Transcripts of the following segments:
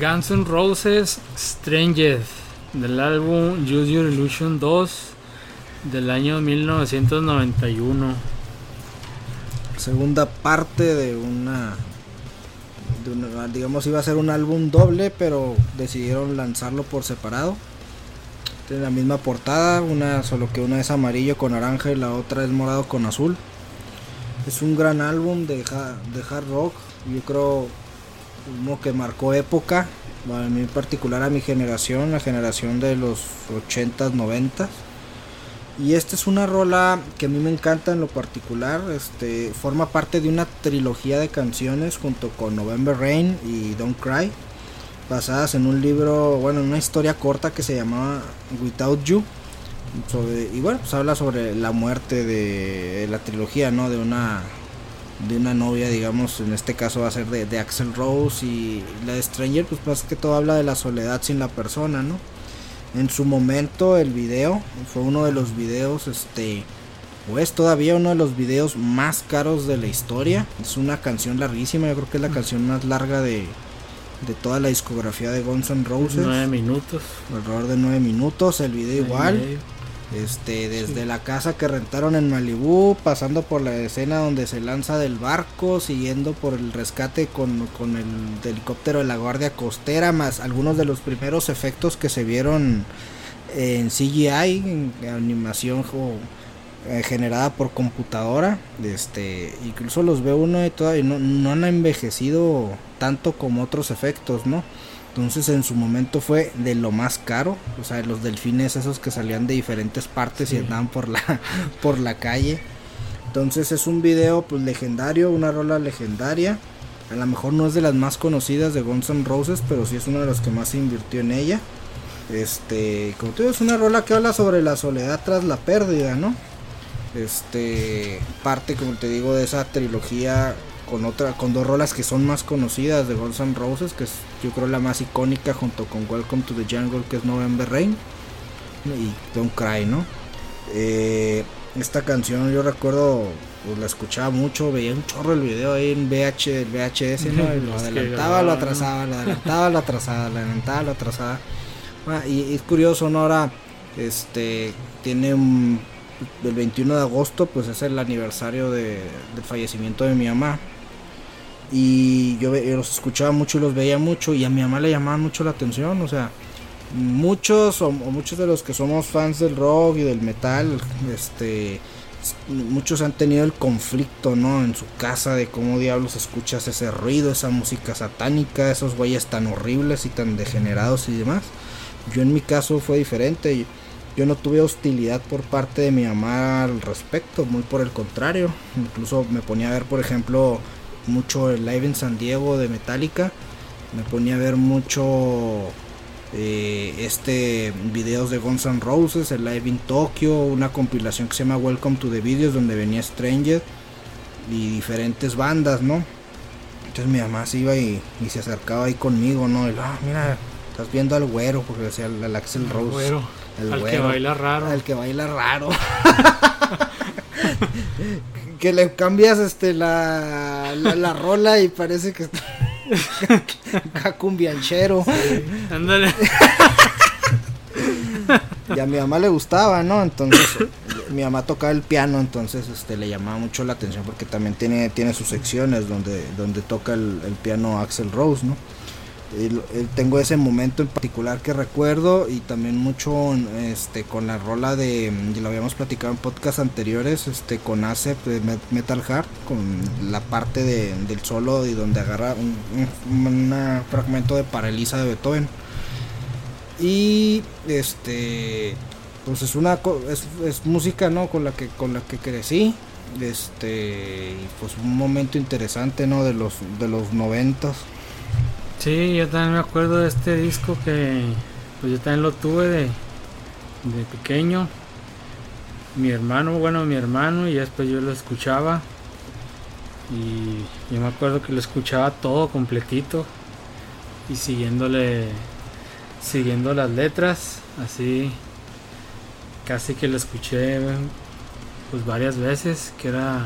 Guns N' Roses Stranger del álbum Use Your Illusion 2 del año 1991. Segunda parte de una, digamos iba a ser un álbum doble, pero decidieron lanzarlo por separado. Tiene la misma portada, una solo que una es amarillo con naranja y la otra es morado con azul. Es un gran álbum de, de hard rock, yo creo uno que marcó época, a mí en particular a mi generación, la generación de los 80s, 90s. Y esta es una rola que a mí me encanta en lo particular, este forma parte de una trilogía de canciones junto con November Rain y Don't Cry, basadas en un libro, bueno, en una historia corta que se llamaba Without You. y bueno, pues habla sobre la muerte de la trilogía, ¿no? De una de una novia, digamos, en este caso va a ser de, de, Axel Rose y la de Stranger, pues más que todo habla de la soledad sin la persona, ¿no? En su momento el video fue uno de los videos, este, o es todavía uno de los videos más caros de la historia. Es una canción larguísima, yo creo que es la canción más larga de, de toda la discografía de Guns N' Roses. Nueve minutos. Alrededor de nueve minutos, el video igual. Este, desde la casa que rentaron en Malibú, pasando por la escena donde se lanza del barco, siguiendo por el rescate con, el helicóptero de la Guardia Costera, más algunos de los primeros efectos que se vieron en CGI, en animación eh, generada por computadora. Este, incluso los ve uno y todavía no, no han envejecido tanto como otros efectos, ¿no? Entonces en su momento fue de lo más caro, o sea, los delfines esos que salían de diferentes partes y andaban por la por la calle. Entonces es un video pues legendario, una rola legendaria. A lo mejor no es de las más conocidas de Guns N' Roses, pero sí es una de las que más se invirtió en ella. Este, como te digo, es una rola que habla sobre la soledad tras la pérdida, ¿no? Este, parte como te digo de esa trilogía con otra con dos rolas que son más conocidas de Guns N' Roses, que es yo creo la más icónica junto con Welcome to the Jungle, que es November Rain y Don't Cry, ¿no? Eh, esta canción yo recuerdo pues, la escuchaba mucho, veía un chorro el video ahí en VH, el VHS, ¿no? lo adelantaba, lo atrasaba, lo adelantaba, lo atrasaba, lo adelantaba, lo atrasaba. Ah, y, es curioso, ¿no? Ahora este tiene un, el 21 de agosto, pues es el aniversario de, del fallecimiento de mi mamá. Y yo, los escuchaba mucho y los veía mucho y a mi mamá le llamaban mucho la atención, o sea, muchos o, muchos de los que somos fans del rock y del metal, este muchos han tenido el conflicto, ¿no? En su casa de cómo diablos escuchas ese ruido, esa música satánica, esos güeyes tan horribles y tan degenerados y demás. Yo en mi caso fue diferente. Yo no tuve hostilidad por parte de mi mamá al respecto, muy por el contrario. Incluso me ponía a ver, por ejemplo, mucho el live en San Diego de Metallica. Me ponía a ver mucho eh, este videos de Guns N' Roses, el live en Tokio, una compilación que se llama Welcome to the Videos donde venía Stranger y diferentes bandas, ¿no? Entonces mi mamá se iba y, se acercaba ahí conmigo, ¿no? Y, ah, mira, estás viendo al güero, porque decía el, Axel Rose. El al que baila raro. Al que baila raro. que le cambias este la, la, rola y parece que está cumbianchero. ándale. y a mi mamá le gustaba, ¿no? Entonces, mi mamá tocaba el piano, entonces este le llamaba mucho la atención porque también tiene, tiene sus secciones donde, donde toca el, el piano Axel Rose, ¿no? Tengo ese momento en particular que recuerdo y también mucho este con la rola de lo habíamos platicado en podcast anteriores este con Acep de Metal Heart con la parte de, del solo y donde agarra un, fragmento de Paralisa de Beethoven. Y este pues es una es, música no con la que con la que crecí este y pues un momento interesante no de los de los noventas Sí, yo también me acuerdo de este disco que pues yo también lo tuve de, pequeño. Mi hermano, bueno, mi hermano y después yo lo escuchaba. Y yo me acuerdo que lo escuchaba todo completito y siguiéndole siguiendo las letras, así casi que lo escuché pues varias veces, que era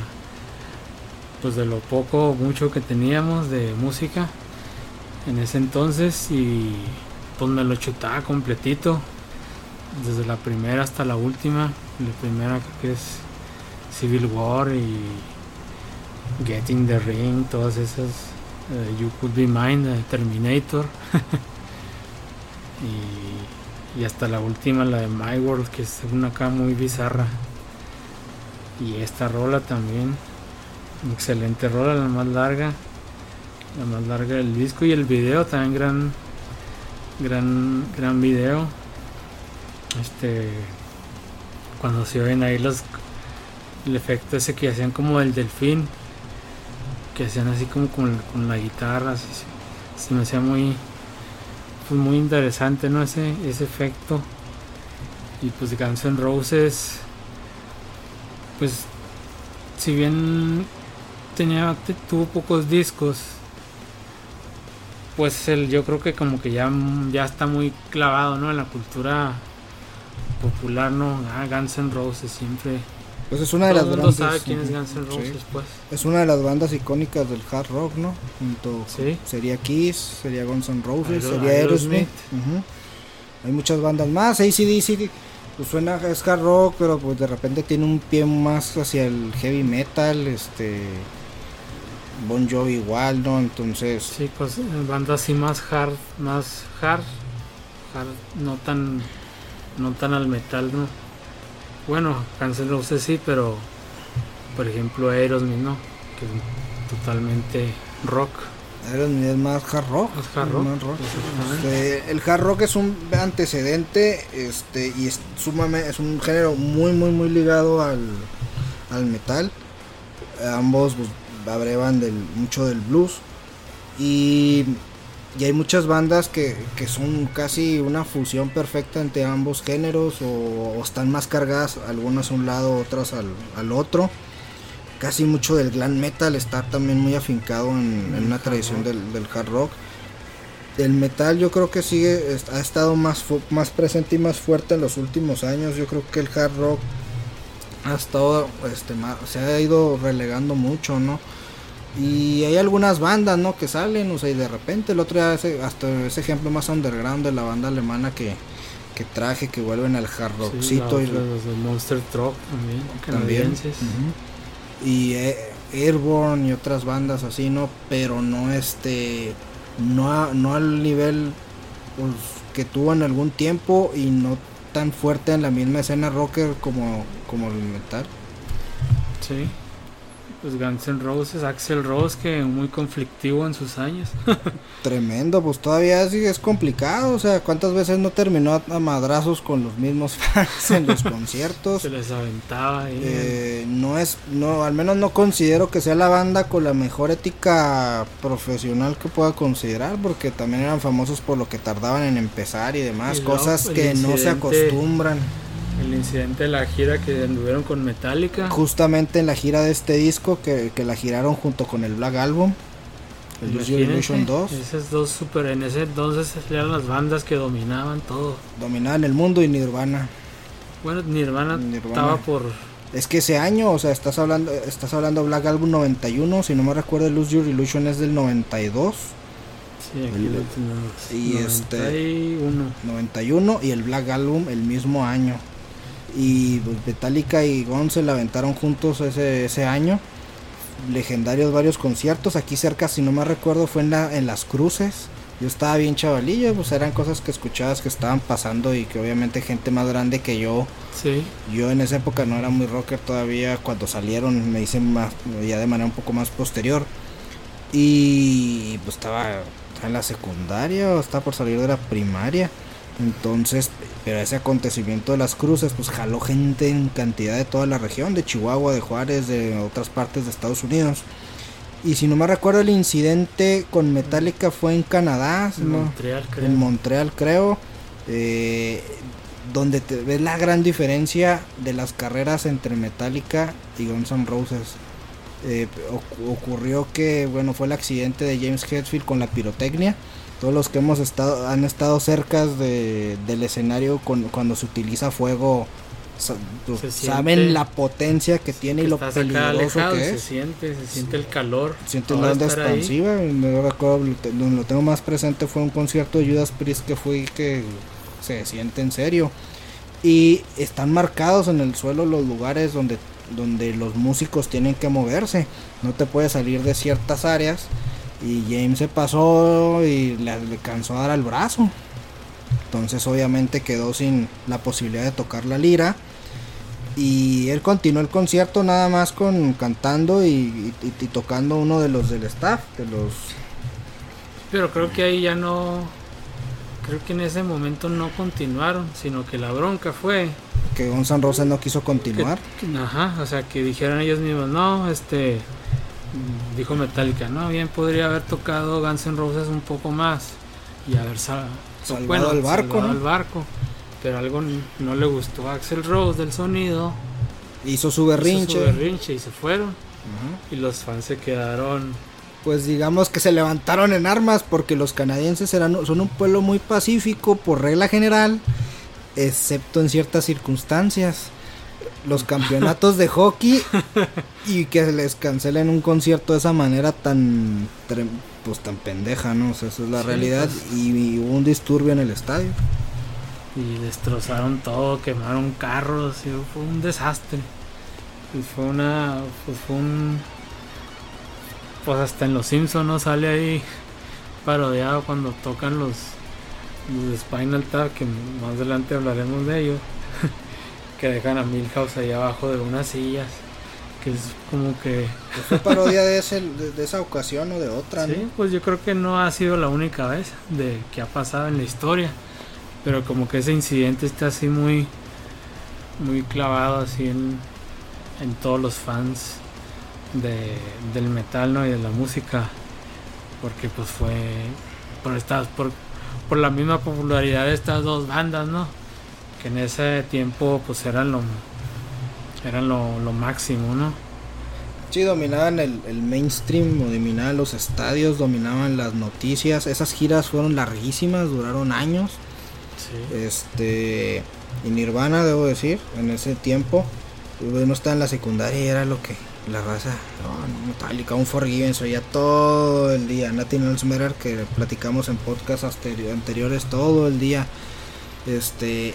pues de lo poco mucho que teníamos de música en ese entonces y pues me lo chutaba completito desde la primera hasta la última. La primera que es Civil War y Getting the Ring todas esas eh, You Could Be Mine Terminator. Y, y hasta la última la de My World que es una acá muy bizarra. Y esta rola también excelente rola la más larga la más larga del disco y el video también gran gran gran video. Este cuando se ven ahí los el efecto ese que hacían como el delfín que hacían así como con, la guitarra así, se me hacía muy pues muy interesante no ese ese efecto. Y pues Guns N' Roses pues si bien tenía tuvo pocos discos pues el, yo creo que como que ya, ya está muy clavado ¿no? en la cultura popular, ¿no? Ah, Guns N' Roses siempre. Pues es una de las bandas. sabe quién es Guns N' Roses, pues. Es una de las bandas icónicas del hard rock, ¿no? Junto sería Kiss, sería Guns N' Roses, sería Aerosmith. Hay muchas bandas más. ACDC pues suena es hard rock, pero pues de repente tiene un pie más hacia el heavy metal, este Bon Jovi igual, ¿no? Entonces... Sí, pues bandas así más hard, más hard, hard no tan, no tan al metal, ¿no? Bueno, Cancel Roses sí, pero por ejemplo Aerosmith, ¿no? Que es totalmente rock. Aerosmith es más hard rock. Más hard rock. Este, el hard rock es un antecedente este, y es, sumamente, es un género muy, muy, muy ligado al, al metal. Ambos pues, abrevan del, mucho del blues. Y, y hay muchas bandas que, que, son casi una fusión perfecta entre ambos géneros o, están más cargadas, algunas a un lado, otras al, al, otro. Casi mucho del glam metal está también muy afincado en, en una tradición del, del, hard rock. El metal yo creo que sigue, ha estado más, más presente y más fuerte en los últimos años. Yo creo que el hard rock ha estado, este, se ha ido relegando mucho, ¿no? Y hay algunas bandas, ¿no? Que salen, o sea, y de repente el otro día, hasta ese ejemplo más underground de la banda alemana que, que traje, que vuelven al hard rockcito. y los de Monster Truck también, también. Y eh, Airborne y otras bandas así, ¿no? Pero no este, no, no al nivel pues, que tuvo en algún tiempo y no tan fuerte en la misma escena rocker como, como el metal. Sí pues Guns N' Roses, Axel Rose, que muy conflictivo en sus años. Tremendo, pues todavía sí es complicado, o sea, ¿cuántas veces no terminó a madrazos con los mismos fans en los conciertos? Se les aventaba ahí. Eh, no es, no, al menos no considero que sea la banda con la mejor ética profesional que pueda considerar, porque también eran famosos por lo que tardaban en empezar y demás, cosas que no se acostumbran el incidente de la gira que anduvieron con Metallica. Justamente en la gira de este disco que, la giraron junto con el Black Album. El Illusion 2. Esas dos super, en ese entonces eran las bandas que dominaban todo. Dominaban el mundo y Nirvana. Bueno, Nirvana, estaba por... Es que ese año, o sea, estás hablando estás hablando Black Album 91, si no me recuerdo, Lose Your Illusion es del 92. Sí, aquí el, y 91. este 91 y el Black Album el mismo año y pues, Metallica y Guns se la aventaron juntos ese, ese año. Legendarios varios conciertos. Aquí cerca, si no me recuerdo, fue en, la, en Las Cruces. Yo estaba bien chavalillo, pues eran cosas que escuchabas que estaban pasando y que obviamente gente más grande que yo. Sí. Yo en esa época no era muy rocker todavía. Cuando salieron me dicen más, ya de manera un poco más posterior. Y pues estaba en la secundaria o estaba por salir de la primaria. Entonces, pero ese acontecimiento de las cruces, pues jaló gente en cantidad de toda la región, de Chihuahua, de Juárez, de otras partes de Estados Unidos. Y si no me recuerdo, el incidente con Metallica fue en Canadá, en Montreal, creo. En Montreal, creo. Eh, donde te ves la gran diferencia de las carreras entre Metallica y Guns N' Roses. Eh, ocurrió que, bueno, fue el accidente de James Hetfield con la pirotecnia todos los que hemos estado han estado cerca de, del escenario con, cuando se utiliza fuego pues, saben la potencia que tiene y lo peligroso que es. Se siente, se siente el calor. Siente una onda expansiva. Me recuerdo, donde lo tengo más presente fue un concierto de Judas Priest que fue que se siente en serio. Y están marcados en el suelo los lugares donde, donde los músicos tienen que moverse. No te puedes salir de ciertas áreas. Y James se pasó y le, le cansó a dar al brazo. Entonces obviamente quedó sin la posibilidad de tocar la lira. Y él continuó el concierto nada más con cantando y, tocando uno de los del staff, de los... Pero creo que ahí ya no... Creo que en ese momento no continuaron, sino que la bronca fue... Que Guns N' Roses no quiso continuar. ajá, o sea, que dijeron ellos mismos, no, este... Dijo Metallica, no, bien podría haber tocado Guns N' Roses un poco más y haber salvado el barco, ¿no? barco. Pero algo no le gustó a Axel Rose del sonido. Hizo su berrinche. Hizo su berrinche y se fueron. Y los fans se quedaron. Pues digamos que se levantaron en armas porque los canadienses eran, son un pueblo muy pacífico por regla general, excepto en ciertas circunstancias. Los campeonatos de hockey y que les cancelen un concierto de esa manera tan pues tan pendeja, ¿no? O sea, esa es la realidad pues. y, hubo un disturbio en el estadio. Y destrozaron todo, quemaron carros, y fue un desastre. Y fue una, pues fue un, pues hasta en Los Simpsons no sale ahí parodiado cuando tocan los, los Spinal Tap, que más adelante hablaremos de ellos, que dejan a Milhouse ahí abajo de unas sillas que es como que... ¿Fue parodia de, ese, de, esa ocasión o de otra? Sí, pues yo creo que no ha sido la única vez de que ha pasado en la historia, pero como que ese incidente está así muy, muy clavado así en, en todos los fans de, del metal ¿no? y de la música, porque pues fue por estas, por, por la misma popularidad de estas dos bandas, ¿no? Que en ese tiempo pues eran lo eran lo, máximo, ¿no? Sí, dominaban el, mainstream, dominaban los estadios, dominaban las noticias. Esas giras fueron larguísimas, duraron años. Sí. Este. Y Nirvana, debo decir, en ese tiempo. Uno estaba en la secundaria y era lo que la raza. No, Metallica, un Forgiven, ya todo el día. Nothing Else Matter, que platicamos en podcasts anteriores, todo el día este,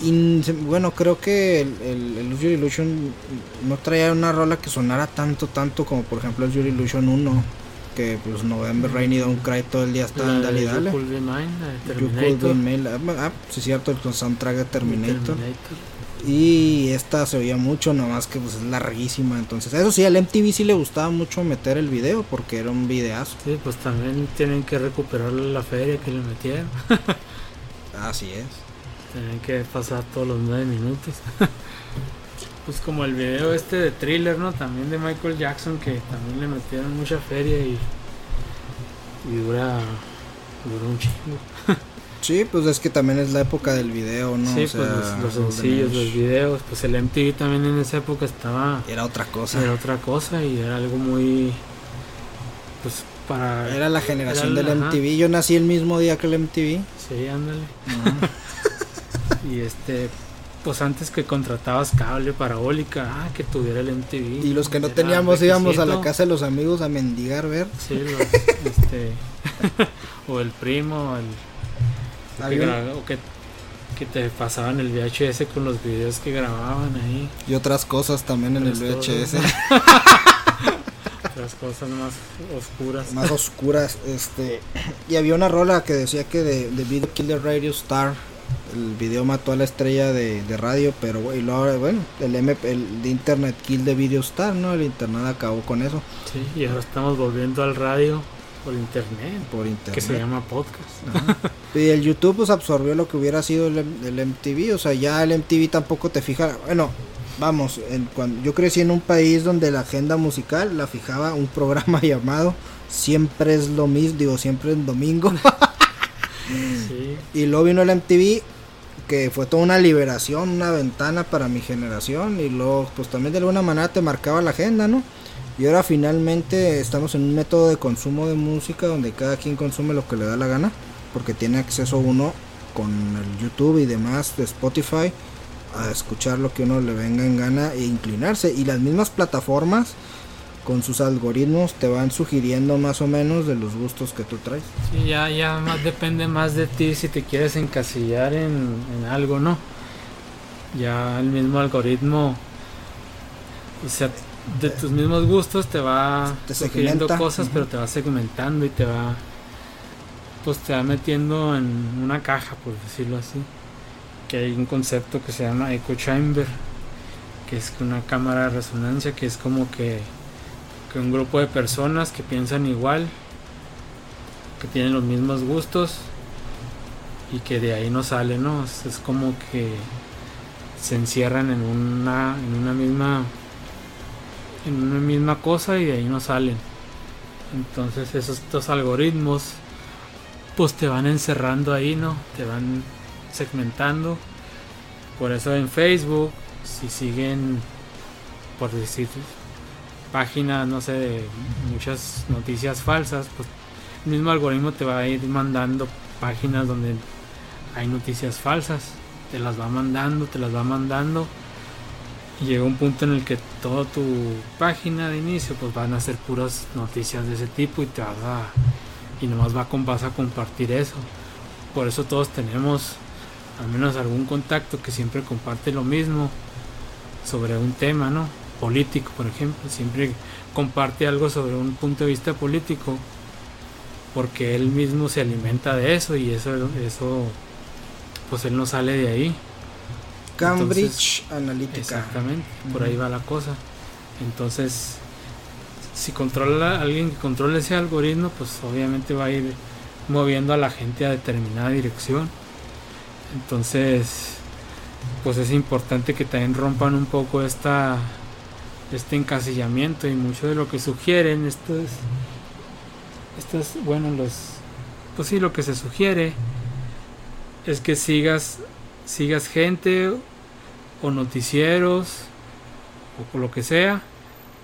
y, bueno, creo que el, el, el Illusion no traía una rola que sonara tanto, tanto como por ejemplo el Yuri Illusion 1, que pues November Rain y Don't Cry todo el día está en dale dale. You Could Ah, sí, cierto, el soundtrack de Terminator. Y esta se oía mucho, nada más que pues es larguísima. Entonces, eso sí, al MTV sí le gustaba mucho meter el video porque era un videazo. Sí, pues también tienen que recuperar la feria que le metieron. Así es. Tienen que pasar todos los nueve minutos. pues como el video este de thriller, ¿no? También de Michael Jackson, que también le metieron mucha feria y, y dura, dura un chingo. sí, pues es que también es la época del video, ¿no? Sí, pues los, sencillos, los videos, pues el MTV también en esa época estaba... Era otra cosa. Era otra cosa y era algo muy... Pues para... Era la generación del MTV, yo nací el mismo día que el MTV. Sí, ándale. y este, pues antes que contratabas cable parabólica, ah, que tuviera el MTV. Y los que no teníamos íbamos a la casa de los amigos a mendigar ver. Sí, este, o el primo, el, que, o que, que, te pasaban el VHS con los videos que grababan ahí. Y otras cosas también en el VHS. Las cosas más oscuras. Más oscuras, este. Y había una rola que decía que de, de Video Kill the Radio Star. El video mató a la estrella de, radio, pero bueno, bueno, el, MP, el de Internet Kill the Video Star, ¿no? El Internet acabó con eso. Sí, y ahora estamos volviendo al radio por internet. Por internet. Que se llama podcast. y el YouTube pues absorbió lo que hubiera sido el, el MTV. O sea, ya el MTV tampoco te fija. Bueno, vamos, en, cuando, yo crecí en un país donde la agenda musical la fijaba un programa llamado Siempre es lo mismo, digo, siempre es domingo. Y luego vino el MTV, que fue toda una liberación, una ventana para mi generación. Y luego, pues también de alguna manera te marcaba la agenda, ¿no? Y ahora finalmente estamos en un método de consumo de música donde cada quien consume lo que le da la gana, porque tiene acceso uno con el YouTube y demás de Spotify a escuchar lo que uno le venga en gana e inclinarse. Y las mismas plataformas con sus algoritmos te van sugiriendo más o menos de los gustos que tú traes. Sí, ya, ya más depende más de ti si te quieres encasillar en, algo, ¿no? Ya el mismo algoritmo, o sea, de tus mismos gustos te va sugiriendo cosas, pero te va segmentando y te va, pues te va metiendo en una caja, por decirlo así. Que hay un concepto que se llama echo chamber, que es una cámara de resonancia, que es como que que un grupo de personas que piensan igual, que tienen los mismos gustos y que de ahí no salen, ¿no? Es, como que se encierran en una, en una misma en una misma cosa y de ahí no salen. Entonces esos estos algoritmos pues te van encerrando ahí, ¿no? Te van segmentando. Por eso en Facebook, si siguen, por decir, páginas, no sé, de muchas noticias falsas, pues el mismo algoritmo te va a ir mandando páginas donde hay noticias falsas, te las va mandando, te las va mandando y llega un punto en el que toda tu página de inicio pues van a ser puras noticias de ese tipo y te vas a y nomás va con, vas a compartir eso. Por eso todos tenemos al menos algún contacto que siempre comparte lo mismo sobre un tema, ¿no? político, por ejemplo, siempre comparte algo sobre un punto de vista político porque él mismo se alimenta de eso y eso eso pues él no sale de ahí. Cambridge Analytica. Exactamente, por ahí va la cosa. Entonces, si controla alguien que controla ese algoritmo, pues obviamente va a ir moviendo a la gente a determinada dirección. Entonces, pues es importante que también rompan un poco esta este encasillamiento y mucho de lo que sugieren esto es, esto es bueno los pues sí lo que se sugiere es que sigas sigas gente o noticieros o lo que sea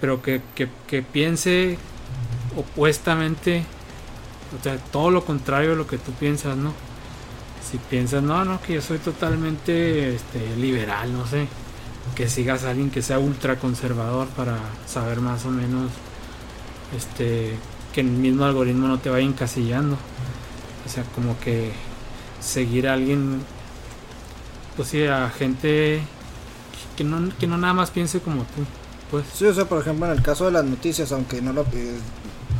pero que, que, piense opuestamente o sea todo lo contrario a lo que tú piensas no si piensas no no que yo soy totalmente este, liberal no sé que sigas a alguien que sea ultra conservador para saber más o menos este que el mismo algoritmo no te vaya encasillando o sea como que seguir a alguien pues sí a gente que no, que no nada más piense como tú pues. Sí o sea por ejemplo en el caso de las noticias aunque no lo eh,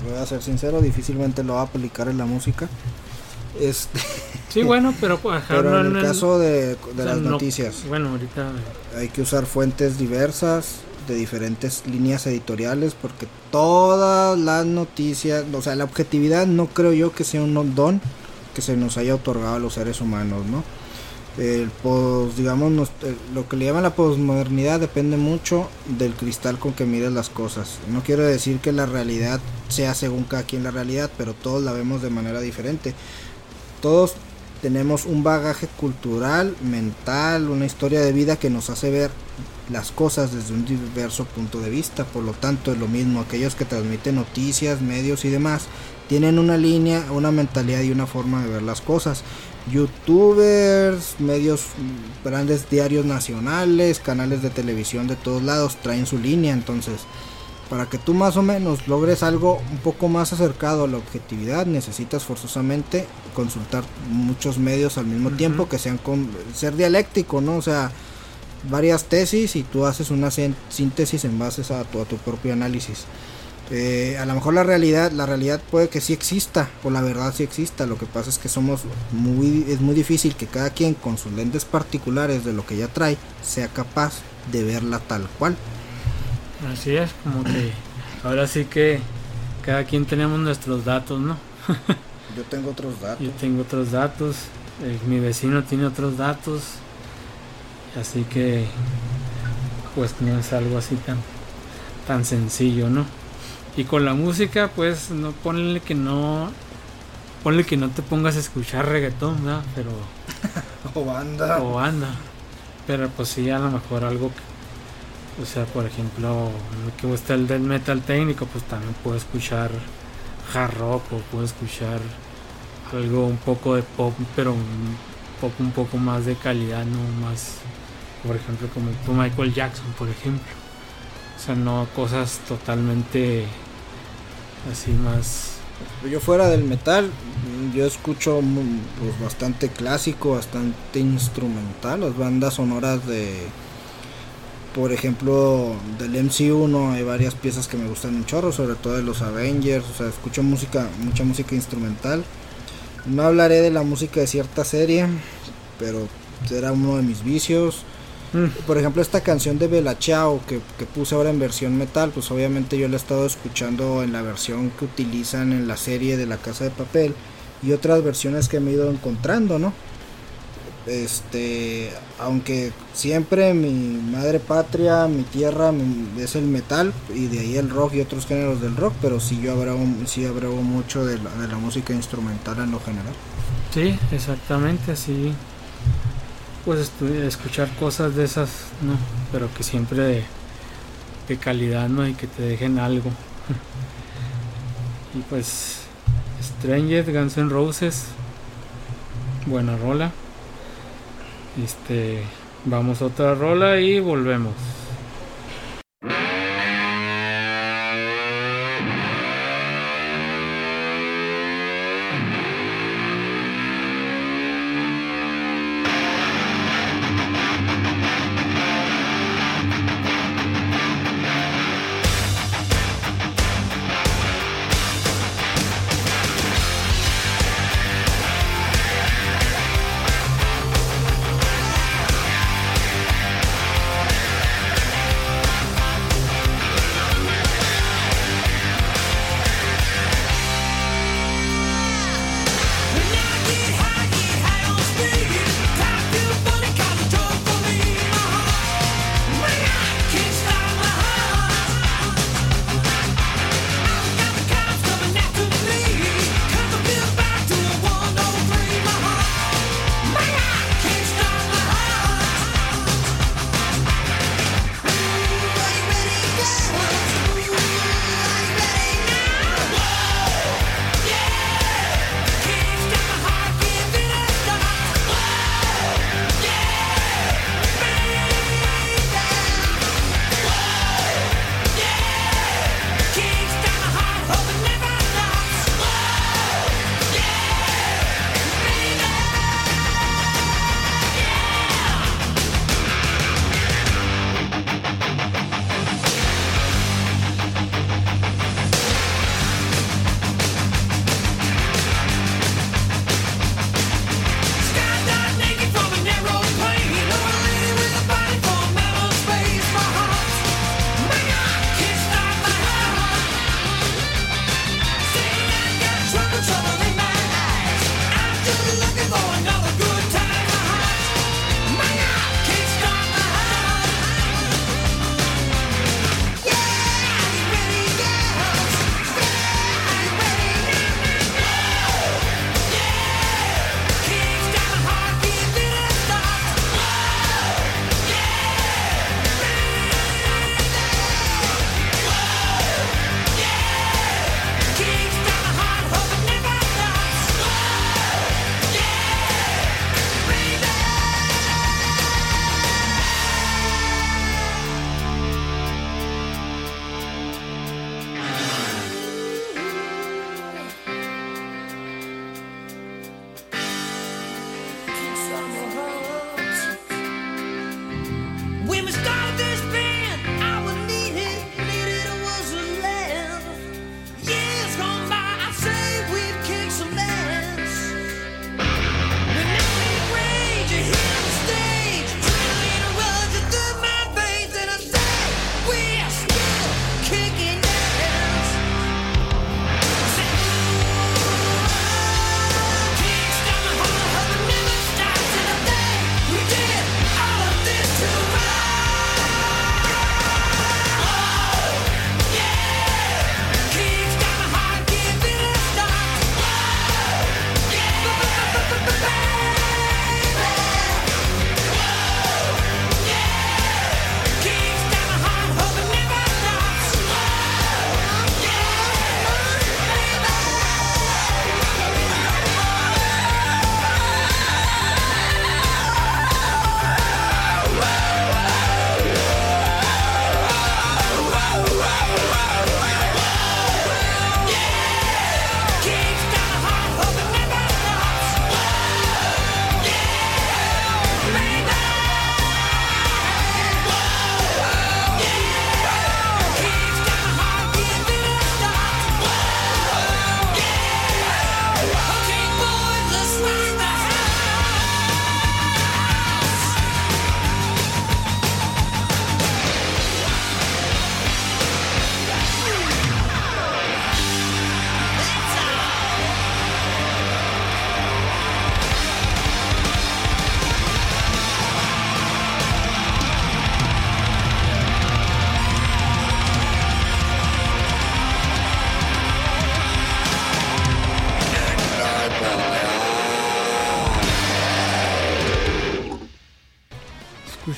voy a ser sincero difícilmente lo va a aplicar en la música este Sí, bueno, pero, en el caso de, las noticias, bueno, ahorita hay que usar fuentes diversas de diferentes líneas editoriales porque todas las noticias, o sea, la objetividad no creo yo que sea un don que se nos haya otorgado a los seres humanos, ¿no? El digamos, lo que le llaman la posmodernidad depende mucho del cristal con que mides las cosas. No quiero decir que la realidad sea según cada quien la realidad, pero todos la vemos de manera diferente. Todos tenemos un bagaje cultural, mental, una historia de vida que nos hace ver las cosas desde un diverso punto de vista. Por lo tanto, es lo mismo, aquellos que transmiten noticias, medios y demás, tienen una línea, una mentalidad y una forma de ver las cosas. Youtubers, medios, grandes diarios nacionales, canales de televisión de todos lados traen su línea, entonces para que tú más o menos logres algo un poco más acercado a la objetividad, necesitas forzosamente consultar muchos medios al mismo tiempo que sean con ser dialéctico, ¿no? O sea, varias tesis y tú haces una síntesis en base a tu, a tu propio análisis. Eh, a lo mejor la realidad, la realidad puede que sí exista, o la verdad sí exista. Lo que pasa es que somos muy, es muy difícil que cada quien con sus lentes particulares de lo que ya trae sea capaz de verla tal cual. Así es, como que ahora sí que cada quien tenemos nuestros datos, ¿no? Yo tengo otros datos. Yo tengo otros datos, eh, mi vecino tiene otros datos, así que pues no es algo así tan, tan sencillo, ¿no? Y con la música, pues no ponle que no ponle que no te pongas a escuchar reggaetón, ¿no? Pero o banda. O banda. Pero pues sí, a lo mejor algo que o sea, por ejemplo, lo que gusta el death metal técnico, pues también puedo escuchar hard rock o puedo escuchar algo un poco de pop, pero un pop un poco más de calidad, no más por ejemplo, como Michael Jackson, por ejemplo. O sea, no cosas totalmente así más... Yo fuera del metal, yo escucho pues, bastante clásico, bastante instrumental, las bandas sonoras de, por ejemplo, del MCU, Hay varias piezas que me gustan un chorro, sobre todo de los Avengers, o sea, escucho música, mucha música instrumental. No hablaré de la música de cierta serie, pero era uno de mis vicios. Mm. Por ejemplo, esta canción de Bella Ciao que, que, puse ahora en versión metal, pues obviamente yo la he estado escuchando en la versión que utilizan en la serie de La Casa de Papel y otras versiones que me he ido encontrando, ¿no? Este, aunque siempre mi madre patria, mi tierra es el metal y de ahí el rock y otros géneros del rock, pero sí yo abrego, sí mucho de la, de la música instrumental en lo general. Sí, exactamente, así pues escuchar cosas de esas, ¿no? Pero que siempre de, de calidad, ¿no? Y que te dejen algo. y pues Stranger, Guns N' Roses, buena rola. Este, vamos a otra rola y volvemos.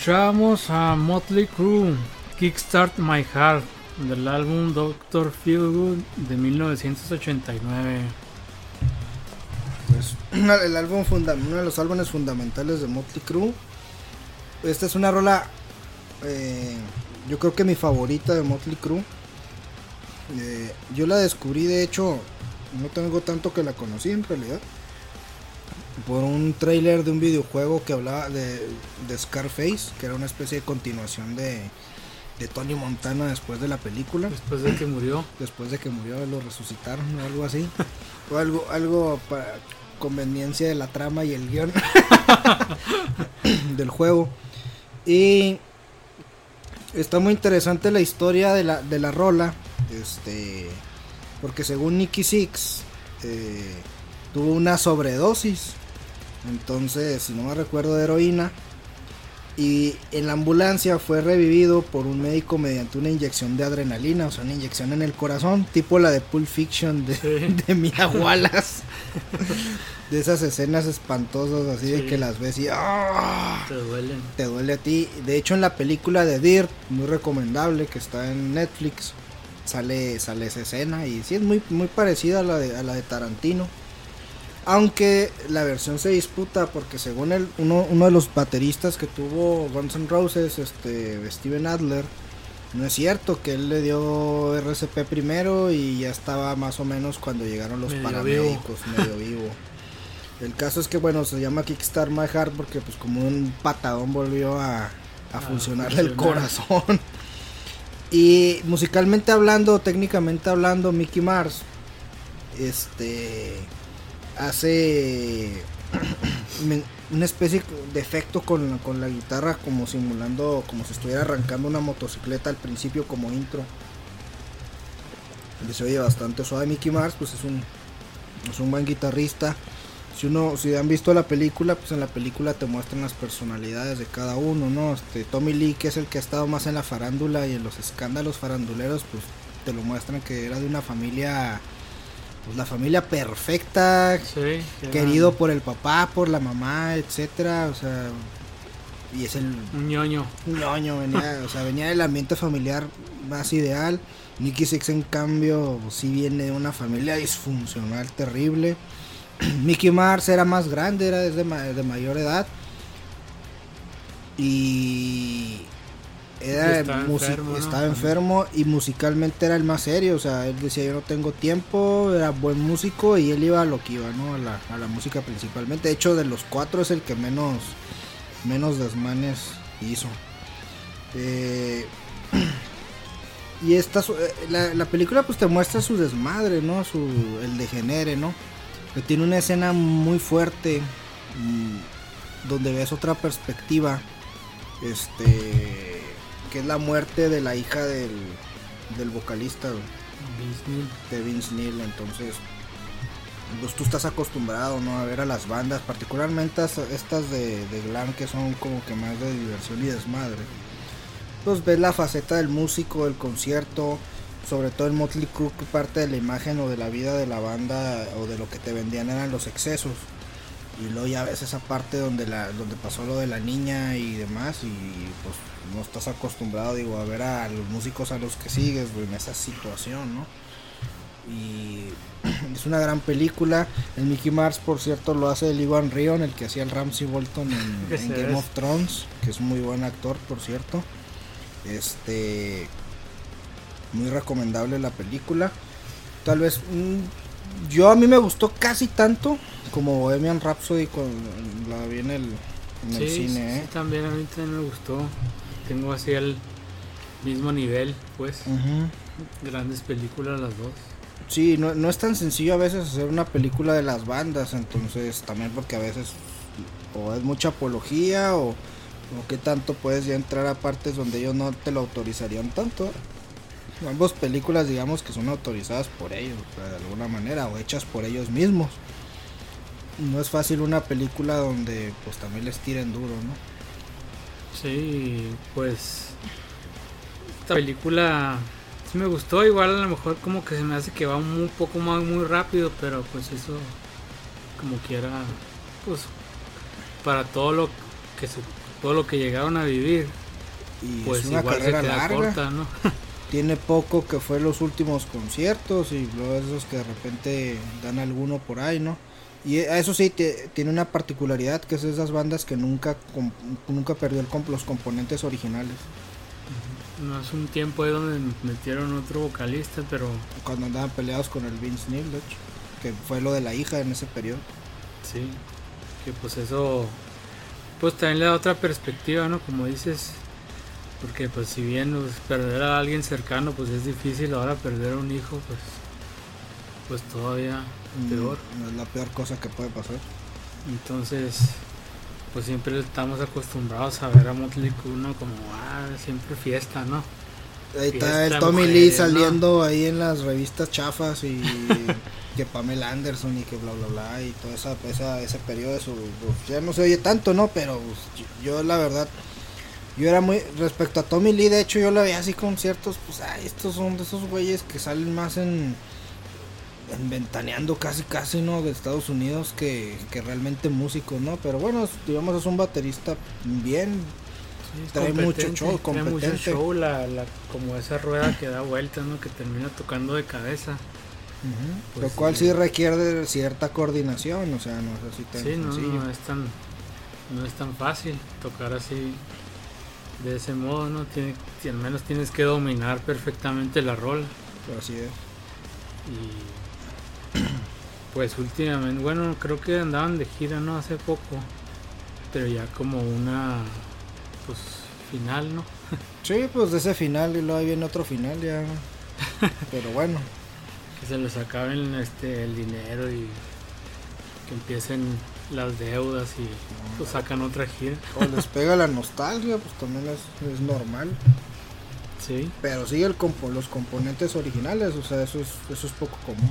Escuchábamos a Motley Crue, Kickstart My Heart, del álbum Doctor Feelgood de 1989. Pues el álbum uno de los álbumes fundamentales de Motley Crue. Esta es una rola, eh, yo creo que mi favorita de Motley Crue. Eh, yo la descubrí, de hecho, no tengo tanto que la conocí en realidad por un trailer de un videojuego que hablaba de, Scarface, que era una especie de continuación de, de Tony Montana después de la película. Después de que murió. Después de que murió, lo resucitaron o algo así. o algo, algo para conveniencia de la trama y el guion del juego. Y está muy interesante la historia de la, de la rola. Este. Porque según Nicky Six, eh, tuvo una sobredosis entonces, si no me recuerdo, de heroína. Y en la ambulancia fue revivido por un médico mediante una inyección de adrenalina, o sea, una inyección en el corazón, tipo la de Pulp Fiction de, de Mia Wallace. de esas escenas espantosas así de que las ves y ¡ah! te duelen. Te duele a ti. De hecho, en la película de Dirt, muy recomendable, que está en Netflix, sale, sale esa escena y sí es muy, muy parecida a la de, a la de Tarantino. Aunque la versión se disputa porque según el, uno, uno de los bateristas que tuvo Guns N' Roses, este, Steven Adler, no es cierto que él le dio RCP primero y ya estaba más o menos cuando llegaron los paramédicos, medio vivo. El caso es que bueno, se llama Kickstart My Heart porque pues como un patadón volvió a, a funcionarle el corazón. y musicalmente hablando, técnicamente hablando, Mickey Mars, este hace una especie de efecto con, con, la guitarra como simulando como si estuviera arrancando una motocicleta al principio como intro. Se oye bastante suave. Mickey Mars pues es un, es un buen guitarrista. Si uno, si han visto la película, pues en la película te muestran las personalidades de cada uno, ¿no? Este, Tommy Lee, que es el que ha estado más en la farándula y en los escándalos faranduleros, pues te lo muestran que era de una familia pues, la familia perfecta, querido por el papá, por la mamá, etcétera, o sea, y es el un ñoño. Un ñoño, venía, o sea, venía del ambiente familiar más ideal. Nicky Six en cambio sí viene de una familia disfuncional terrible. Mickey Mars era más grande, era desde de mayor edad. Y era estaba, enfermo, y musicalmente era el más serio, o sea, él decía yo no tengo tiempo, era buen músico y él iba a lo que iba, ¿no? A la, a la música principalmente. De hecho, de los cuatro es el que menos, menos desmanes hizo. Eh, y esta, eh, la, película pues te muestra su desmadre, ¿no? Su, el degenere, ¿no? Que tiene una escena muy fuerte donde ves otra perspectiva. Este que es la muerte de la hija del, del vocalista de Vince Neil. Entonces, pues tú estás acostumbrado ¿no? a ver a las bandas, particularmente estas de, de glam que son como que más de diversión y desmadre. Pues ves la faceta del músico, del concierto, sobre todo el Motley Crue, que parte de la imagen o de la vida de la banda o de lo que te vendían eran los excesos y luego ya ves esa parte donde la donde pasó lo de la niña y demás y pues no estás acostumbrado digo a ver a los músicos a los que sigues en esa situación no y es una gran película el Mickey Mars por cierto lo hace el Ivan Rion el que hacía el Ramsey Bolton en, Game of Thrones que es muy buen actor por cierto este muy recomendable la película tal vez mm, yo a mí me gustó casi tanto como Bohemian Rhapsody con la vi en el, cine. Sí, ¿eh? también a mí también me gustó. Tengo así el mismo nivel, pues. Grandes películas las dos. Sí, no, no es tan sencillo a veces hacer una película de las bandas, entonces también porque a veces o es mucha apología o, o qué tanto puedes ya entrar a partes donde ellos no te lo autorizarían tanto. Ambos películas digamos que son autorizadas por ellos, de alguna manera, o hechas por ellos mismos no es fácil una película donde pues también les tiren duro, ¿no? Sí, pues esta película sí me gustó, igual a lo mejor como que se me hace que va un poco más muy rápido, pero pues eso como quiera pues para todo lo que se todo lo que llegaron a vivir, Y pues es una igual se carrera queda larga. corta, ¿no? Tiene poco que fue los últimos conciertos y luego esos que de repente dan alguno por ahí, ¿no? Y eso sí, te- tiene una particularidad que es esas bandas que nunca com- nunca perdió el comp- los componentes originales. No es un tiempo ahí donde metieron otro vocalista, pero Cuando andaban peleados con el Vince Neil, que fue lo de la hija en ese periodo. sí, que pues eso, pues también le da otra perspectiva, ¿no? Como dices, porque pues si bien pues, perder a alguien cercano, pues es difícil, ahora perder a un hijo, pues, pues todavía peor. Mm, No es la peor cosa que puede pasar. Entonces, pues siempre estamos acostumbrados a ver a Motley Crue, ¿no? Como, ah, siempre fiesta, ¿no? Ahí está el Tommy mujeres, Lee ¿no? saliendo ahí en las revistas chafas y que Pamela Anderson y que bla bla bla y todo esa, esa- ese periodo de su pues, ya no se oye tanto no pero pues, yo, yo la verdad yo era muy respecto a Tommy Lee de hecho yo lo veía así conciertos pues ay, estos son de esos güeyes que salen más en ventaneando casi casi no de Estados Unidos que, que realmente músicos no pero bueno digamos es un baterista bien Sí, Trae mucho competente, show, trae mucho competente. show, la, la, como esa rueda que da vueltas, ¿no? Que termina tocando de cabeza. Pues lo cual sí. sí requiere de cierta coordinación, o sea, no es así tan Sí, no, sencillo. no es tan, no es tan fácil tocar así de ese modo, ¿no? Tiene, al menos tienes que dominar perfectamente la rola. así es. Y pues últimamente, bueno, creo que andaban de gira, ¿no? Hace poco. Pero ya como una, pues, final, ¿no? Sí, pues de ese final y luego viene otro final ya. Pero bueno, Que se les acaben este, el dinero y que empiecen las deudas y pues sacan otra gira. o les pega la nostalgia, pues también es, es normal. Sí. Pero sigue el compo los componentes originales, o sea, eso es, eso es poco común.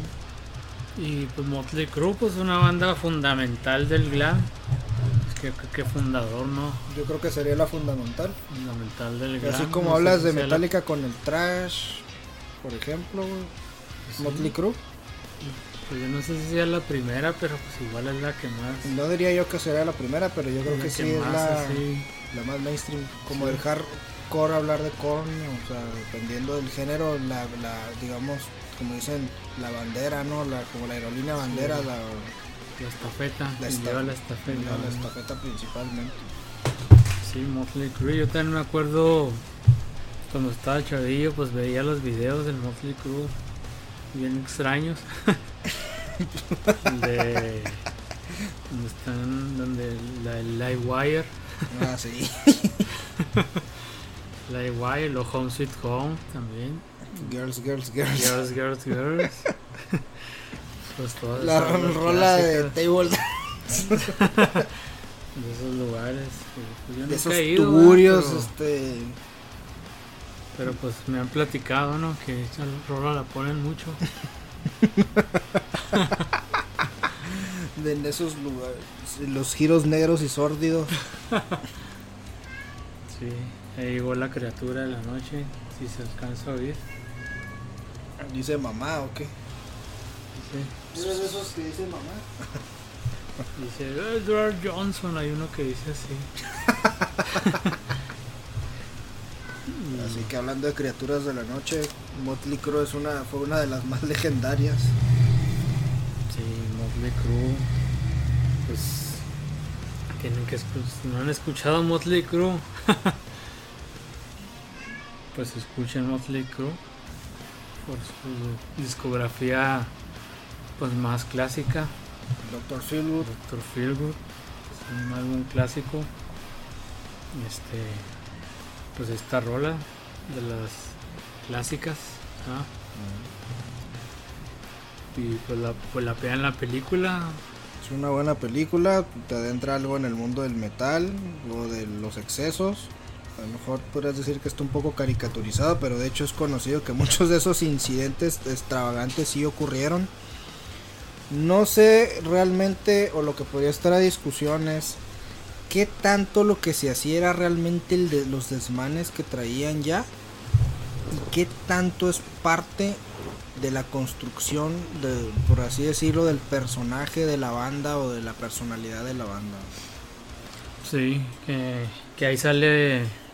Y pues Motley Crue, pues una banda fundamental del glam. Que fundador, ¿no? Yo creo que sería la fundamental. Fundamental del glam. Así como no hablas de la- Metallica con el trash, por ejemplo, Sí. Motley Crue. Pues yo no sé si sea la primera, pero pues igual es la que más. No diría yo que sería la primera, pero yo creo que sí es la, así. la más mainstream. Como Sí. el hardcore hablar de Korn, o sea, dependiendo del género, la, la digamos, como dicen, la bandera, ¿no? La, como la aerolínea bandera, la, La estafeta. La la estafeta. la, estafeta principalmente. Sí, Motley Crue. Yo también me acuerdo cuando estaba chavillo, pues veía los videos del Motley Crue bien extraños. de donde están, donde la el Livewire, Ah, sí. Livewire, los Home Sweet Home también. Girls, girls, girls. Girls, Girls, Girls. Pues La rola de Table de esos lugares. pues, yo de esos he ido, tuburios, pero- este. Pero pues me han platicado, ¿no? Que esa rola la ponen mucho. de en esos lugares. Los giros negros y sórdidos. Sí, ahí llegó la criatura de la noche, si se alcanza a oír. Dice mamá o qué. Sí. ¿Eres de esos que dicen mamá? Dice Edward Johnson, hay uno que dice así. Así que hablando de criaturas de la noche, Motley Crue es una, fue una de las más legendarias. Sí, Motley Crue. Pues tienen que no han escuchado Motley Crue, pues escuchen Motley Crue por su discografía pues más clásica. Doctor Philwood, Doctor Feelgood, es un álbum clásico. Este, pues esta rola de las clásicas. ¿ah? Y pues la, pues la pega en la película. es una buena película, te adentra algo en el mundo del metal o de los excesos. A lo mejor podrías decir que está un poco caricaturizado, pero de hecho es conocido que muchos de esos incidentes extravagantes sí ocurrieron. No sé realmente, o lo que podría estar a discusión es qué tanto lo que se hacía era realmente el de los desmanes que traían ya y qué tanto es parte de la construcción, de, por así decirlo, del personaje de la banda o de la personalidad de la banda. Sí, que Que ahí sale.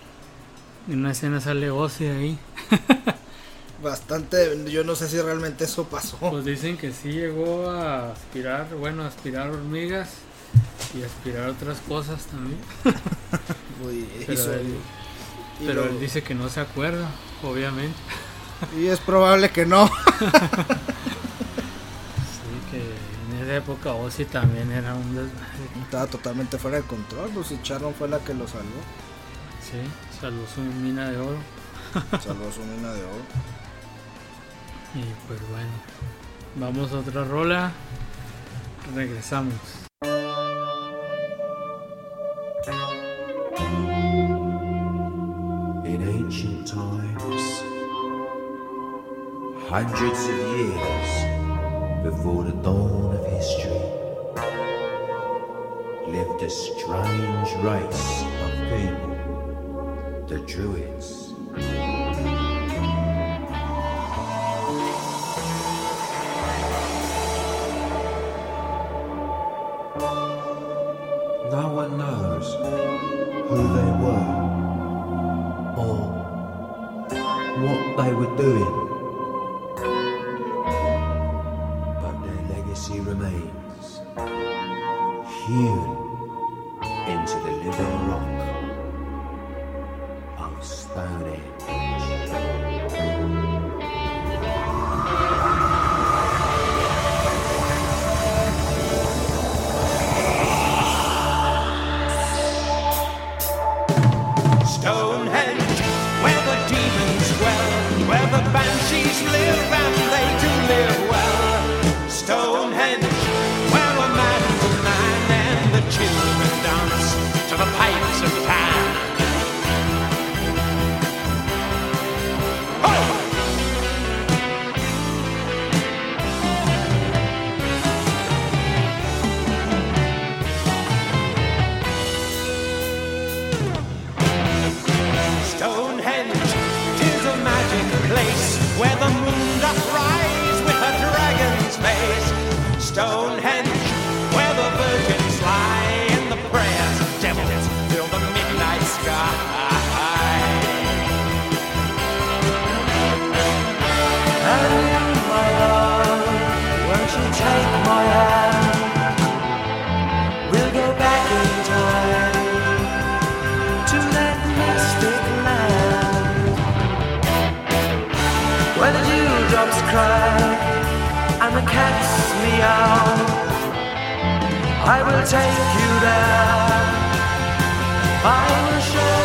En una escena sale Ozzy ahí. Bastante. Yo no sé si realmente eso pasó. Pues dicen que sí llegó a aspirar, bueno, a aspirar hormigas y aspirar otras cosas también. Uy, Pero él- y Pero lo- él dice que no se acuerda, obviamente. Y es probable que no. Sí, que en esa época Ozzy también era un desmadre. Estaba totalmente fuera de control. Pues Sharon fue la que lo salvó. Sí, salvó su mina de oro. Salvó su mina de oro. Y pues bueno, vamos a otra rola. Regresamos. In ancient times, hundreds of years before the dawn of history, lived a strange race of people, Druids. I will take you there. I will show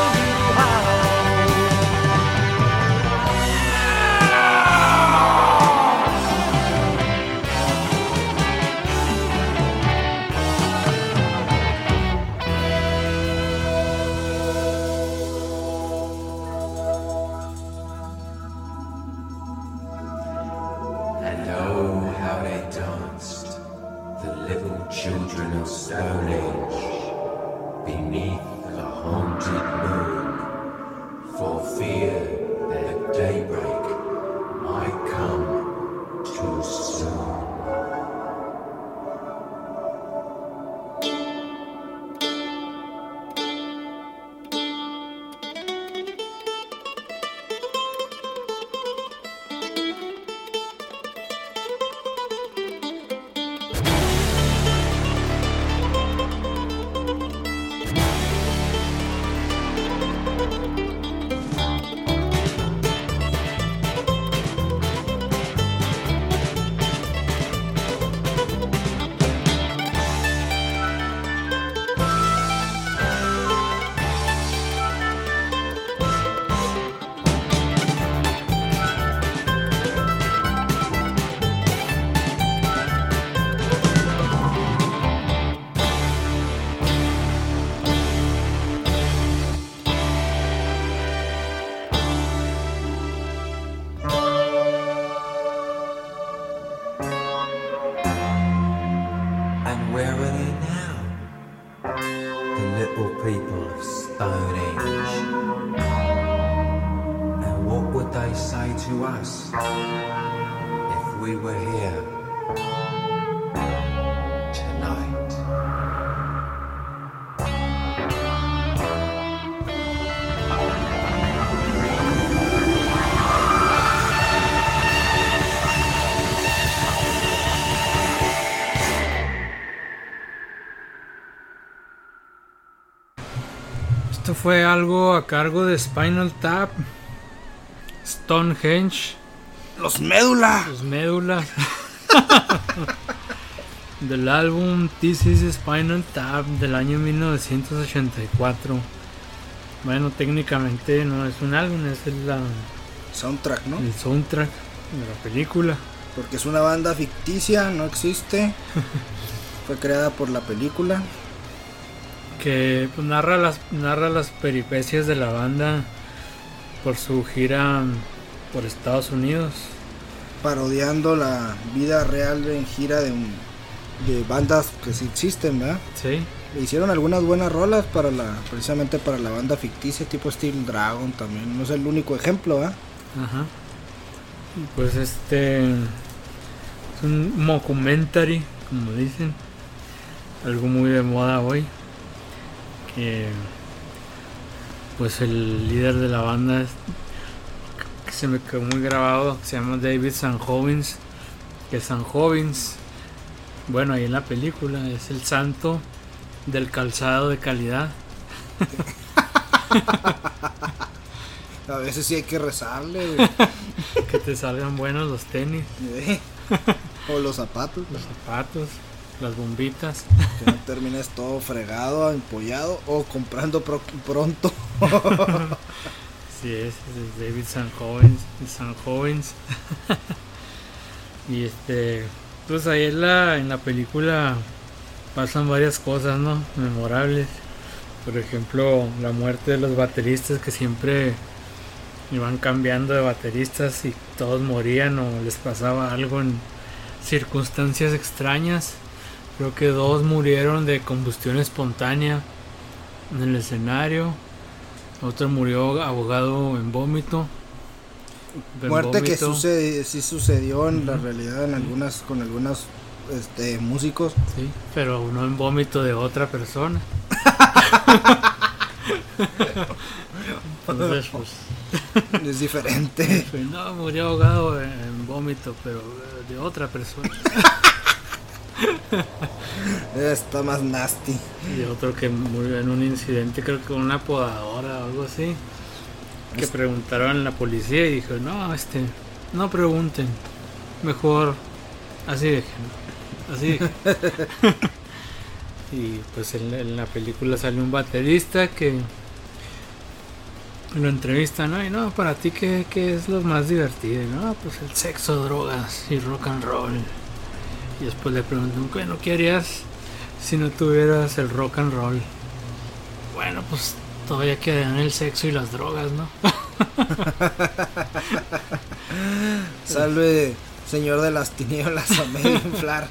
fue algo a cargo de Spinal Tap, Stonehenge, Los médula. los médulas. del álbum This is Spinal Tap del año 1984. Bueno, técnicamente no es un álbum, es el, la- Soundtrack, ¿no? el soundtrack de la película. Porque es una banda ficticia, no existe. Fue creada por la película. Que pues, narra las narra las peripecias de la banda por su gira por Estados Unidos. Parodiando la vida real en gira de, un- de bandas que sí existen, ¿verdad? Sí, Le hicieron algunas buenas rolas para la precisamente para la banda ficticia tipo Steel Dragon también. No es el único ejemplo, ¿ah? ajá. Pues este es un mockumentary, como dicen, algo muy de moda hoy. Que pues el líder de la banda que se me quedó muy grabado, se llama David Sanhovins, que Sanhovins, bueno, ahí en la película es el santo del calzado de calidad. A veces sí hay que rezarle, güey. Que te salgan buenos los tenis, ¿eh? o los zapatos, los zapatos, las bombitas. que no termines todo fregado, empollado o comprando pro- pronto. Sí, es, es David Sanhovins. Sanhovins. y este, pues ahí en la, en la película pasan varias cosas, ¿no? Memorables. Por ejemplo, la muerte de los bateristas que siempre iban cambiando de bateristas y todos morían o les pasaba algo en circunstancias extrañas. Creo que dos murieron de combustión espontánea en el escenario. Otro murió ahogado en vómito. En Muerte que sucede, sí sucedió en la realidad en algunas con algunos este, músicos. Sí, pero no en vómito de otra persona. Entonces, pues, Es diferente. no, murió ahogado en, en vómito, pero de otra persona. Está más nasty. Y otro que murió en un incidente, creo que con una podadora o algo así. Que preguntaron a la policía y dijo, no, este, no pregunten. Mejor así dejen. Así dejen". y pues en, la- en la película sale un baterista que lo entrevista, ¿no? Y no, para ti, ¿qué, qué es lo más divertido? No, pues el sexo, drogas y rock and roll. Y después le preguntan, bueno, ¿qué harías si no tuvieras el rock and roll? Bueno, pues todavía quedan el sexo y las drogas, ¿no? Salve, señor de las tinieblas, a medio inflar.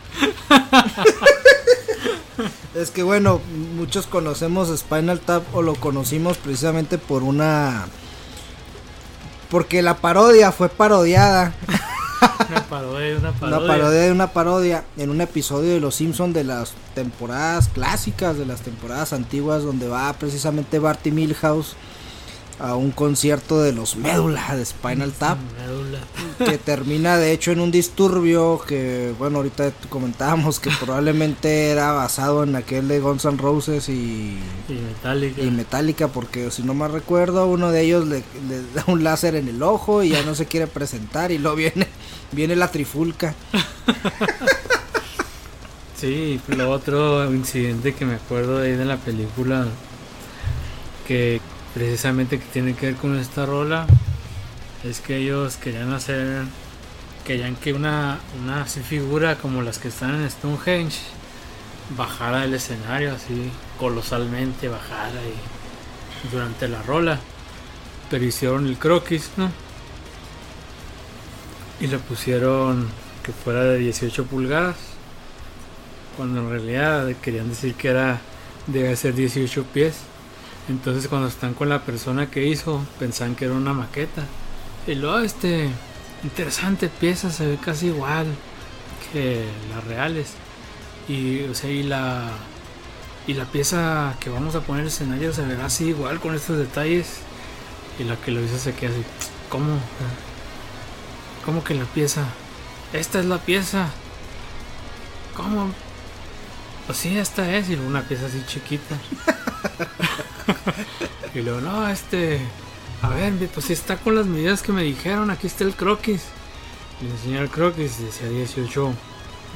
es que bueno, muchos conocemos Spinal Tap o lo conocimos precisamente por una. Porque la parodia fue parodiada. Una parodia, una parodia. Una parodia de una parodia en un episodio de Los Simpson de las temporadas clásicas, de las temporadas antiguas, donde va precisamente Barty Milhouse a un concierto de los Médula de Spinal Tap. Médula. que termina de hecho en un disturbio que bueno ahorita comentábamos que probablemente era basado en aquel de Guns N' Roses y, Y Metallica. y Metallica porque si no mal recuerdo uno de ellos le, le da un láser en el ojo y ya no se quiere presentar y luego viene viene la trifulca Sí, lo otro incidente que me acuerdo de ahí de la película que precisamente que tiene que ver con esta rola es que ellos querían hacer querían que una una figura como las que están en Stonehenge bajara del escenario así colosalmente bajara y durante la rola. Pero hicieron el croquis no y le pusieron que fuera de 18 pulgadas cuando en realidad querían decir que era debe ser 18 pies entonces cuando están con la persona que hizo pensaban que era una maqueta y luego este interesante pieza se ve casi igual que las reales y o sea y la y la pieza que vamos a poner en el escenario se verá así igual con estos detalles y la que lo hizo se queda así ¿cómo? ¿cómo que la pieza? esta es la pieza ¿cómo? Pues sí esta es y una pieza así chiquita y luego, no, este, a ver, pues si está con las medidas que me dijeron, aquí está el croquis. Le enseñé el croquis y decía 18,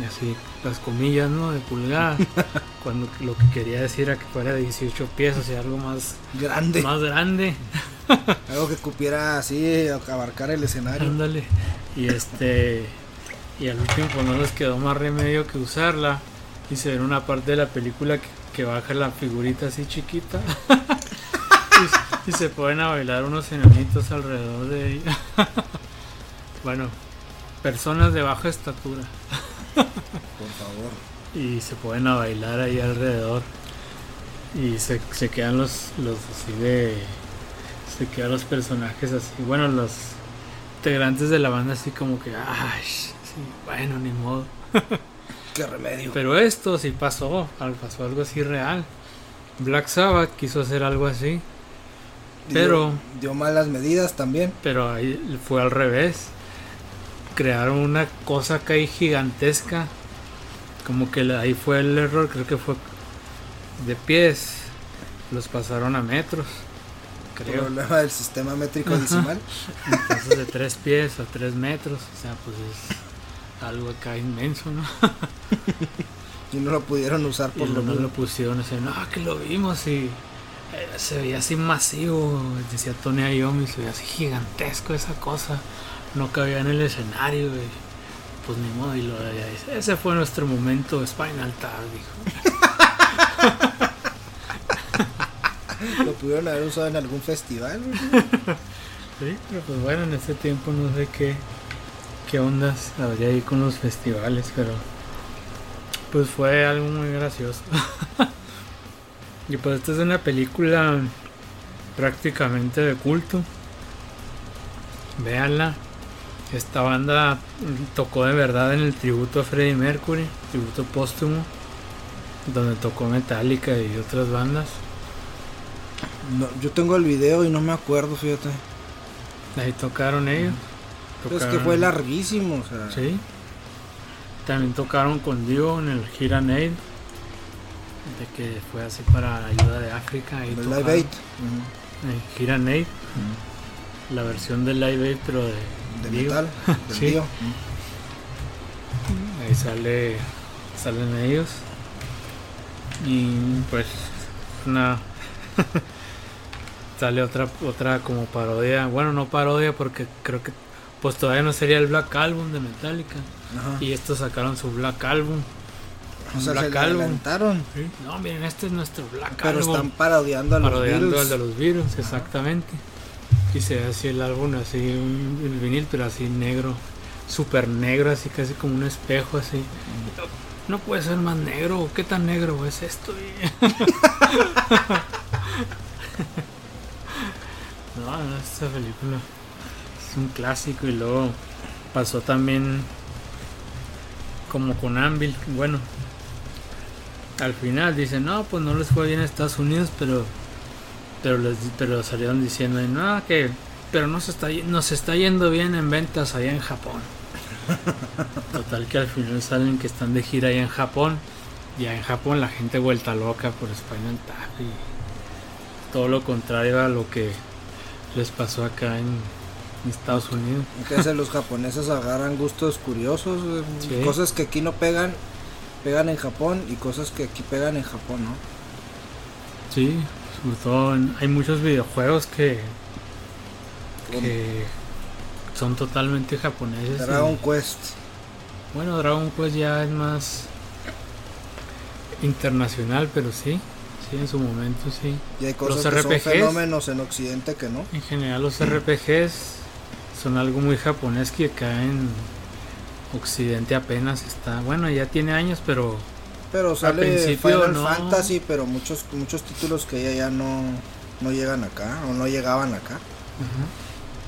y así, las comillas, ¿no? De pulgada. cuando lo que quería decir era que fuera 18 pies, o sea, algo más, Grande. más grande. Algo que cupiera así, abarcar el escenario. Ándale. Y este. Y al último pues no les quedó más remedio que usarla. Y se ve en una parte de la película que, que baja la figurita así chiquita. y, y se pueden a bailar unos enanitos alrededor de ella. bueno, personas de baja estatura. Por favor. Y se pueden a bailar ahí alrededor. Y se, se quedan los, los así de. Se quedan los personajes así. Bueno, los integrantes de la banda así como que. Ay, sí, bueno, ni modo. Qué remedio. Pero esto sí pasó. Pasó algo así real. Black Sabbath quiso hacer algo así. Pero. Dio, dio malas medidas también. Pero ahí fue al revés. Crearon una cosa acá ahí gigantesca. Como que ahí fue el error, creo que fue de pies. Los pasaron a metros. Creo. Problema del sistema métrico Ajá. decimal. Entonces de tres pies a tres metros. O sea, pues es algo acá inmenso, ¿no? Y no lo pudieron usar Y por lo lo, no mismo. lo pusieron así, no, que lo vimos y eh, se veía así masivo, decía Tony Iommi, se veía así gigantesco esa cosa, no cabía en el escenario y pues ni modo, y lo dice, ese fue nuestro momento Spinal Tap, dijo. Lo pudieron haber usado en algún festival. Sí, pero pues bueno, en ese tiempo no sé qué, qué ondas habría ahí con los festivales, pero pues fue algo muy gracioso. y pues esta es una película prácticamente de culto. Véanla. Esta banda tocó de verdad en el tributo a Freddie Mercury, tributo póstumo, donde tocó Metallica y otras bandas. No, yo tengo el video y no me acuerdo, fíjate. Ahí tocaron ellos. Pero es que Tocaron- fue larguísimo. O sea, Sí. También tocaron con Dio en el Hiran Aid. De que fue así para ayuda de África. El tocaron Live Aid. En Hiran Aid. La versión del Live Aid, pero de, De Dio. metal. Del Sí. Dio. Ahí sale. Salen ellos. Y pues. Una. sale otra otra como parodia. Bueno, no parodia porque creo que. Pues todavía no sería el Black Album de Metallica. Ajá. Y estos sacaron su Black Album. O sea, Black se Album. adelantaron. No, miren, este es nuestro Black Pero Album. están parodiando a los parodiando Beatles. al de los Beatles, exactamente. Y se así el álbum, así un- el vinil, pero así negro, súper negro, así casi como un espejo, así. No puede ser más negro, ¿qué tan negro es esto? no, no, esta película un clásico y luego pasó también como con Anvil, bueno. Al final dicen, no, pues no les fue bien a Estados Unidos, pero pero les pero salieron diciendo no que pero nos está nos está yendo bien en ventas allá en Japón total que al final salen que están de gira allá en Japón y allá en Japón la gente vuelta loca por Spinal Tap y todo lo contrario a lo que les pasó acá en Estados Unidos Entonces los japoneses agarran gustos curiosos, Sí. cosas que aquí no pegan, pegan en Japón y cosas que aquí pegan en Japón, ¿no? sí sobre todo en- hay muchos videojuegos que que son totalmente japoneses y- Dragon Quest. Bueno, Dragon Quest ya es más internacional, pero sí, sí, en su momento sí. Y hay cosas Los que son RPGs. fenómenos en Occidente que no. En general los RPGs son algo muy japonés que acá en Occidente apenas está, bueno, ya tiene años, pero Pero sale principio Final no. Fantasy, pero muchos muchos títulos que ya, ya no, no llegan acá o no llegaban acá.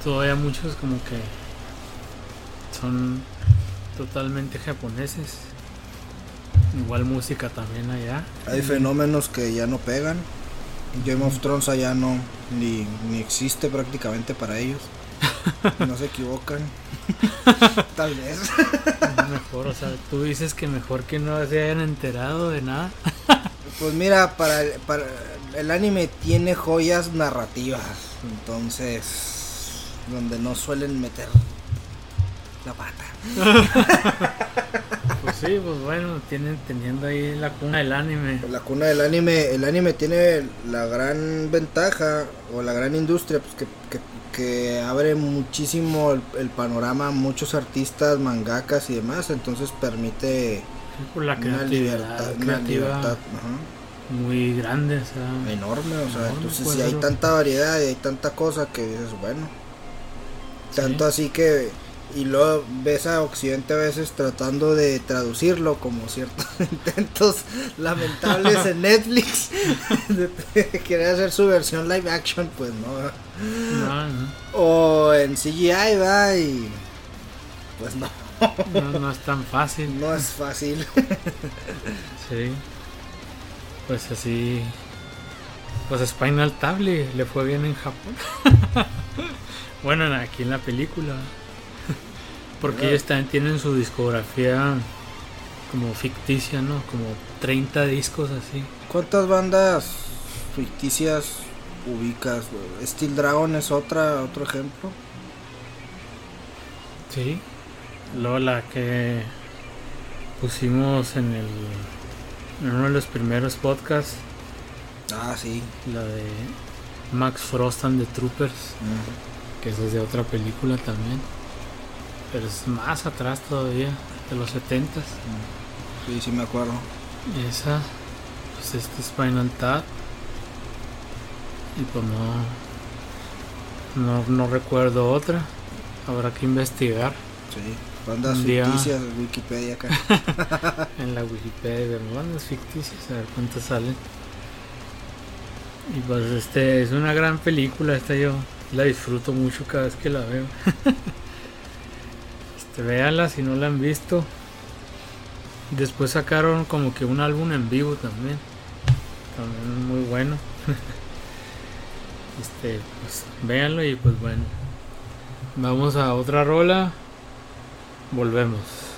todavía muchos como que son totalmente japoneses. Igual música también allá. Hay fenómenos que ya no pegan. Game of Thrones allá no ni, ni existe prácticamente para ellos. No se equivocan. Tal vez. Mejor, o sea, tú dices que mejor que no se hayan enterado de nada. Pues mira, para, para el anime tiene joyas narrativas, entonces donde no suelen meter la pata. Pues sí, pues bueno, tienen teniendo ahí la cuna del anime. La cuna del anime, el anime tiene la gran ventaja o la gran industria pues que, que- que abre muchísimo el, el panorama a muchos artistas, mangakas y demás, entonces permite Sí, por la una libertad, una creativa libertad ajá, muy grande, o sea, enorme, o sea, Enorme, entonces pues, si hay tanta variedad y hay tanta cosa que dices, bueno, Sí. tanto así que y luego ves a Occidente a veces tratando de traducirlo como ciertos intentos lamentables en Netflix de querer hacer su versión live action pues no no, no, o en CGI va y pues no no, no es tan fácil. no es fácil Sí. Pues así. Pues Spinal Tap le, fue bien en Japón. bueno, en- aquí en la película. Porque ellos también tienen su discografía como ficticia, ¿no? Como 30 discos así. ¿cuántas bandas ficticias ubicas? güey? Steel Dragon es otra otro ejemplo Sí. Luego la que pusimos en el en uno de los primeros podcasts, ah sí la de Max Frost and the Troopers. Mm. que esa es de otra película también. Pero es más atrás todavía, de los 70s. sí sí me acuerdo Esa, pues este Spinal Tap. Y pues no, no, no recuerdo otra. Habrá que investigar Sí, bandas día- ficticias, Wikipedia acá. en la Wikipedia de bandas ficticias, a ver cuántas salen. Y pues este es una gran película, esta yo la disfruto mucho cada vez que la veo. este, véanla si no la han visto. Después sacaron como que un álbum en vivo también. También muy bueno. este, pues véanlo y pues bueno. Vamos a otra rola. Volvemos.